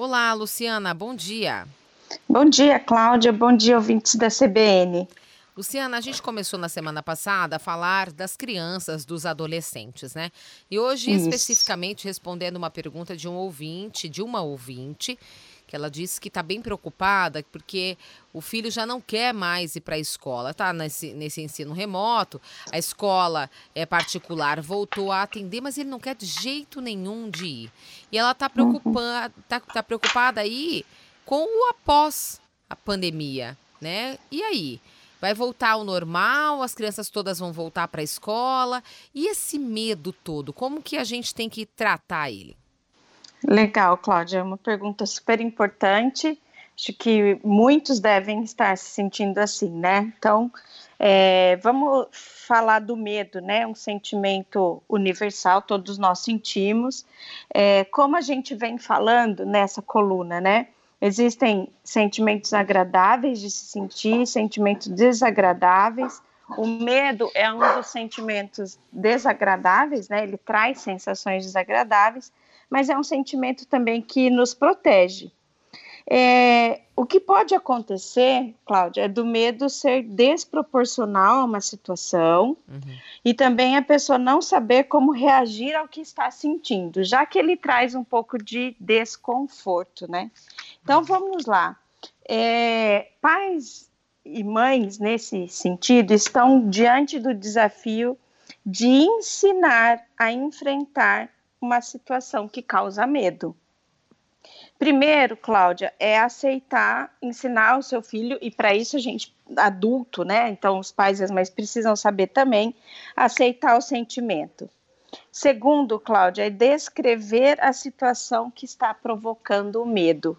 Olá, Luciana, bom dia. Bom dia, Cláudia. Bom dia, ouvintes da CBN. Luciana, a gente começou na semana passada a falar das crianças, dos adolescentes, né? E hoje, Isso. especificamente, respondendo uma pergunta de um ouvinte, de uma ouvinte, que ela disse que está bem preocupada porque o filho já não quer mais ir para a escola, tá nesse, nesse ensino remoto, a escola é particular voltou a atender, mas ele não quer de jeito nenhum de ir. E ela está preocupada, tá, tá preocupada aí com o após a pandemia, né? E aí? Vai voltar ao normal, as crianças todas vão voltar para a escola. E esse medo todo, como que a gente tem que tratar ele? Legal, Cláudia, é uma pergunta super importante. Acho que muitos devem estar se sentindo assim, né? Então, é, vamos falar do medo, né? Um sentimento universal, todos nós sentimos. É, como a gente vem falando nessa coluna, né? Existem sentimentos agradáveis de se sentir, sentimentos desagradáveis. O medo é um dos sentimentos desagradáveis, né? Ele traz sensações desagradáveis, mas é um sentimento também que nos protege. É, o que pode acontecer, Cláudia, é do medo ser desproporcional a uma situação uhum. e também a pessoa não saber como reagir ao que está sentindo, já que ele traz um pouco de desconforto, né? Então vamos lá. É, pais e mães, nesse sentido, estão diante do desafio de ensinar a enfrentar uma situação que causa medo. Primeiro, Cláudia, é aceitar, ensinar o seu filho, e para isso a gente, adulto, né? Então, os pais e as mães precisam saber também aceitar o sentimento. Segundo, Cláudia, é descrever a situação que está provocando o medo.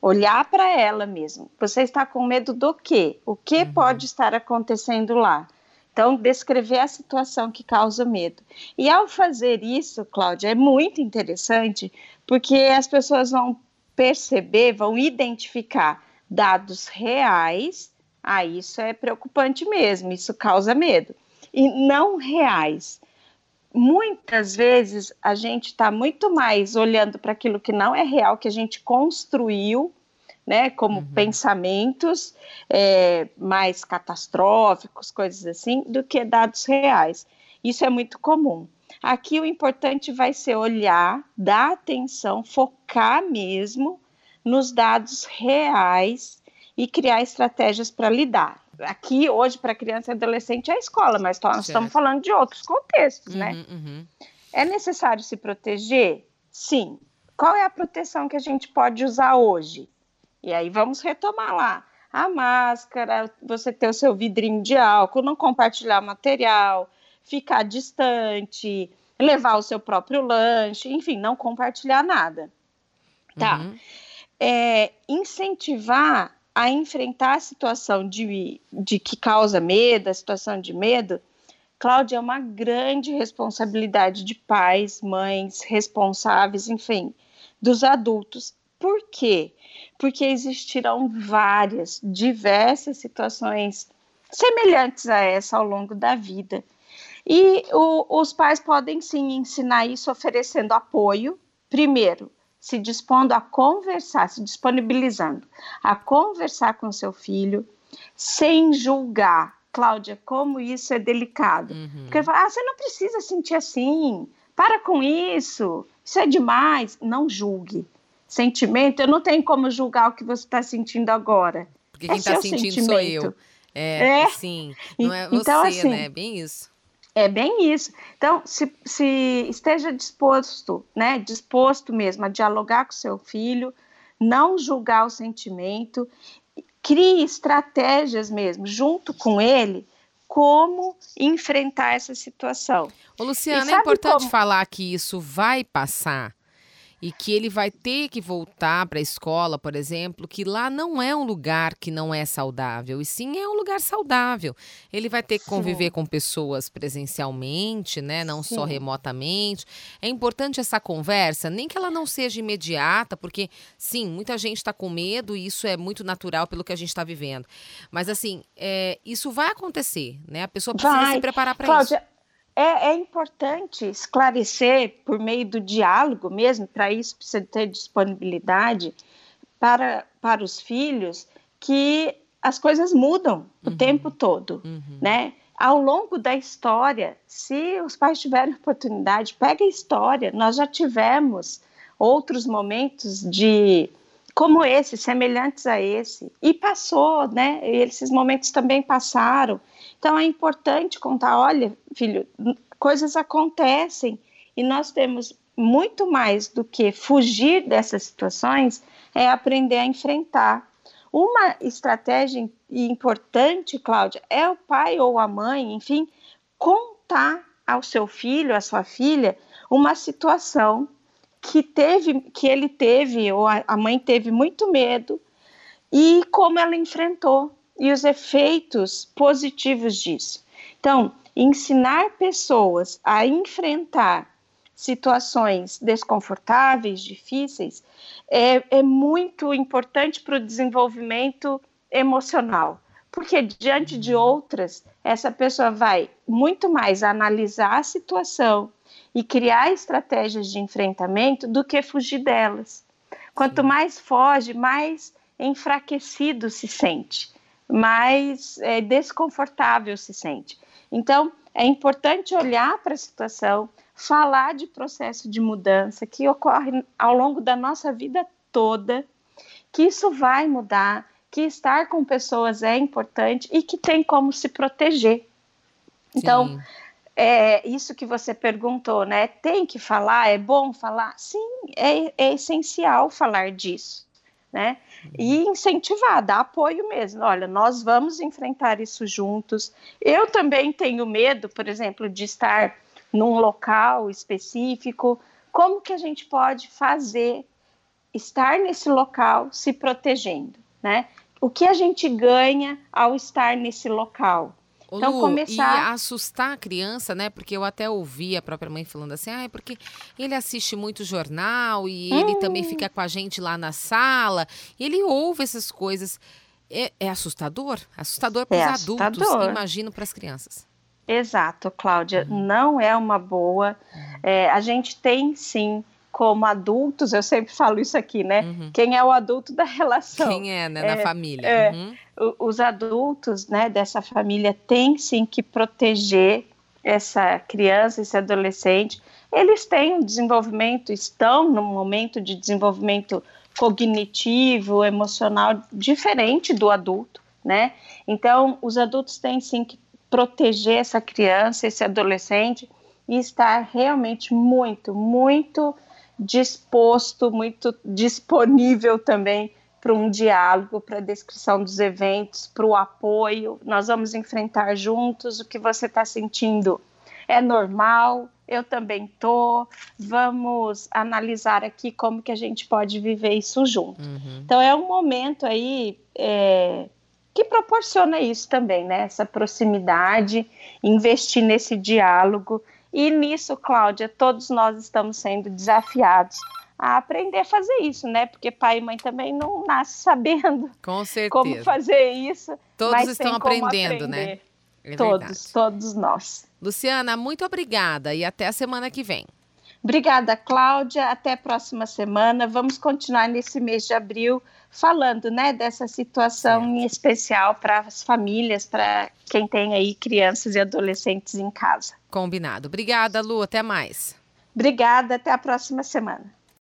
Olhar para ela mesmo. Você está com medo do quê? O que uhum. pode estar acontecendo lá? Então, descrever a situação que causa medo. E ao fazer isso, Cláudia, é muito interessante, porque as pessoas vão perceber, vão identificar dados reais. Ah, isso é preocupante mesmo, isso causa medo. E não reais. Muitas vezes a gente está muito mais olhando para aquilo que não é real, que a gente construiu né, como uhum. pensamentos é, mais catastróficos, coisas assim, do que dados reais. Isso é muito comum. Aqui o importante vai ser olhar, dar atenção, focar mesmo nos dados reais e criar estratégias para lidar. Aqui, hoje, para criança e adolescente, é a escola, mas nós certo. estamos falando de outros contextos, né? uhum, né? Uhum. É necessário se proteger? Sim. Qual é a proteção que a gente pode usar hoje? E aí vamos retomar lá. A máscara, você ter o seu vidrinho de álcool, não compartilhar material, ficar distante, levar o seu próprio lanche, enfim, não compartilhar nada. Tá. Uhum. É, incentivar a enfrentar a situação de, de que causa medo, a situação de medo, Cláudia, é uma grande responsabilidade de pais, mães, responsáveis, enfim, dos adultos. Por quê? Porque existirão várias, diversas situações semelhantes a essa ao longo da vida. E o, os pais podem sim ensinar isso oferecendo apoio, primeiro, se dispondo a conversar, se disponibilizando a conversar com seu filho, sem julgar. Cláudia, como isso é delicado. Uhum. Porque fala, ah, você não precisa sentir assim, para com isso, isso é demais. Não julgue sentimento, eu não tenho como julgar o que você está sentindo agora. Porque quem está é sentindo sentimento. sou eu. É, é, sim. Não é então, você, então, assim, né? É bem isso. É bem isso. Então, se, se esteja disposto, né? Disposto mesmo a dialogar com seu filho, não julgar o sentimento, crie estratégias mesmo, junto com ele, como enfrentar essa situação. Ô, Luciana, é importante como... falar que isso vai passar e que ele vai ter que voltar para a escola, por exemplo, que lá não é um lugar que não é saudável, e sim é um lugar saudável. Ele vai ter que conviver sim. com pessoas presencialmente, né, não sim. só remotamente. É importante essa conversa, nem que ela não seja imediata, porque sim, muita gente está com medo e isso é muito natural pelo que a gente está vivendo. Mas assim, é, isso vai acontecer, né? A pessoa precisa vai. se preparar para isso. É, é, importante esclarecer por meio do diálogo mesmo, para isso precisa ter disponibilidade para, para os filhos, que as coisas mudam o uhum. tempo todo, uhum. né? Ao longo da história, se os pais tiverem oportunidade, pega a história. Nós já tivemos outros momentos de como esse, semelhantes a esse, e passou, né? E esses momentos também passaram. Então é importante contar, olha, filho, coisas acontecem e nós temos muito mais do que fugir dessas situações, é aprender a enfrentar. Uma estratégia importante, Cláudia, é o pai ou a mãe, enfim, contar ao seu filho, à sua filha, uma situação que teve, que ele teve ou a mãe teve muito medo e como ela enfrentou e os efeitos positivos disso. Então, ensinar pessoas a enfrentar situações desconfortáveis, difíceis, é, é muito importante para o desenvolvimento emocional, porque diante de outras, essa pessoa vai muito mais analisar a situação e criar estratégias de enfrentamento do que fugir delas. Quanto mais foge, mais enfraquecido se sente, mais é, desconfortável se sente. Então, é importante olhar para a situação, falar de processo de mudança que ocorre ao longo da nossa vida toda, que isso vai mudar, que estar com pessoas é importante e que tem como se proteger. Então, Sim. É isso que você perguntou, né? Tem que falar, é bom falar? Sim, é, é essencial falar disso, né? E incentivar, dar apoio mesmo. Olha, nós vamos enfrentar isso juntos. Eu também tenho medo, por exemplo, de estar num local específico, como que a gente pode fazer estar nesse local se protegendo, né? O que a gente ganha ao estar nesse local? Ô, então, Lu, começar... E assustar a criança, né? Porque eu até ouvi a própria mãe falando assim, ah, é porque ele assiste muito jornal e hum. ele também fica com a gente lá na sala, e ele ouve essas coisas. É, é assustador? Assustador para os é adultos, imagino para as crianças. Exato, Cláudia, uhum. não é uma boa. Uhum. É, a gente tem sim, como adultos, eu sempre falo isso aqui, né? Uhum. Quem é o adulto da relação? Quem é, né? É, família. É, uhum. os adultos, né, dessa família têm sim que proteger essa criança, esse adolescente. Eles têm um desenvolvimento, estão num momento de desenvolvimento cognitivo, emocional diferente do adulto, né? Então, os adultos têm sim que proteger essa criança, esse adolescente e estar realmente muito, muito disposto, muito disponível também para um diálogo, para a descrição dos eventos, para o apoio. Nós vamos enfrentar juntos o que você está sentindo. É normal, eu também tô. Vamos analisar aqui como que a gente pode viver isso junto. Uhum. Então é um momento aí é, que proporciona isso também, né? Essa proximidade, investir nesse diálogo. E nisso, Cláudia, todos nós estamos sendo desafiados a aprender a fazer isso, né? Porque pai e mãe também não nascem sabendo Com certeza. como fazer isso. Todos estão aprendendo, né? É todos, todos nós. Luciana, muito obrigada e até a semana que vem. Obrigada, Cláudia. Até a próxima semana. Vamos continuar nesse mês de abril falando, né, dessa situação em especial para as famílias, para quem tem aí crianças e adolescentes em casa. Combinado. Obrigada, Lu. Até mais. Obrigada. Até a próxima semana.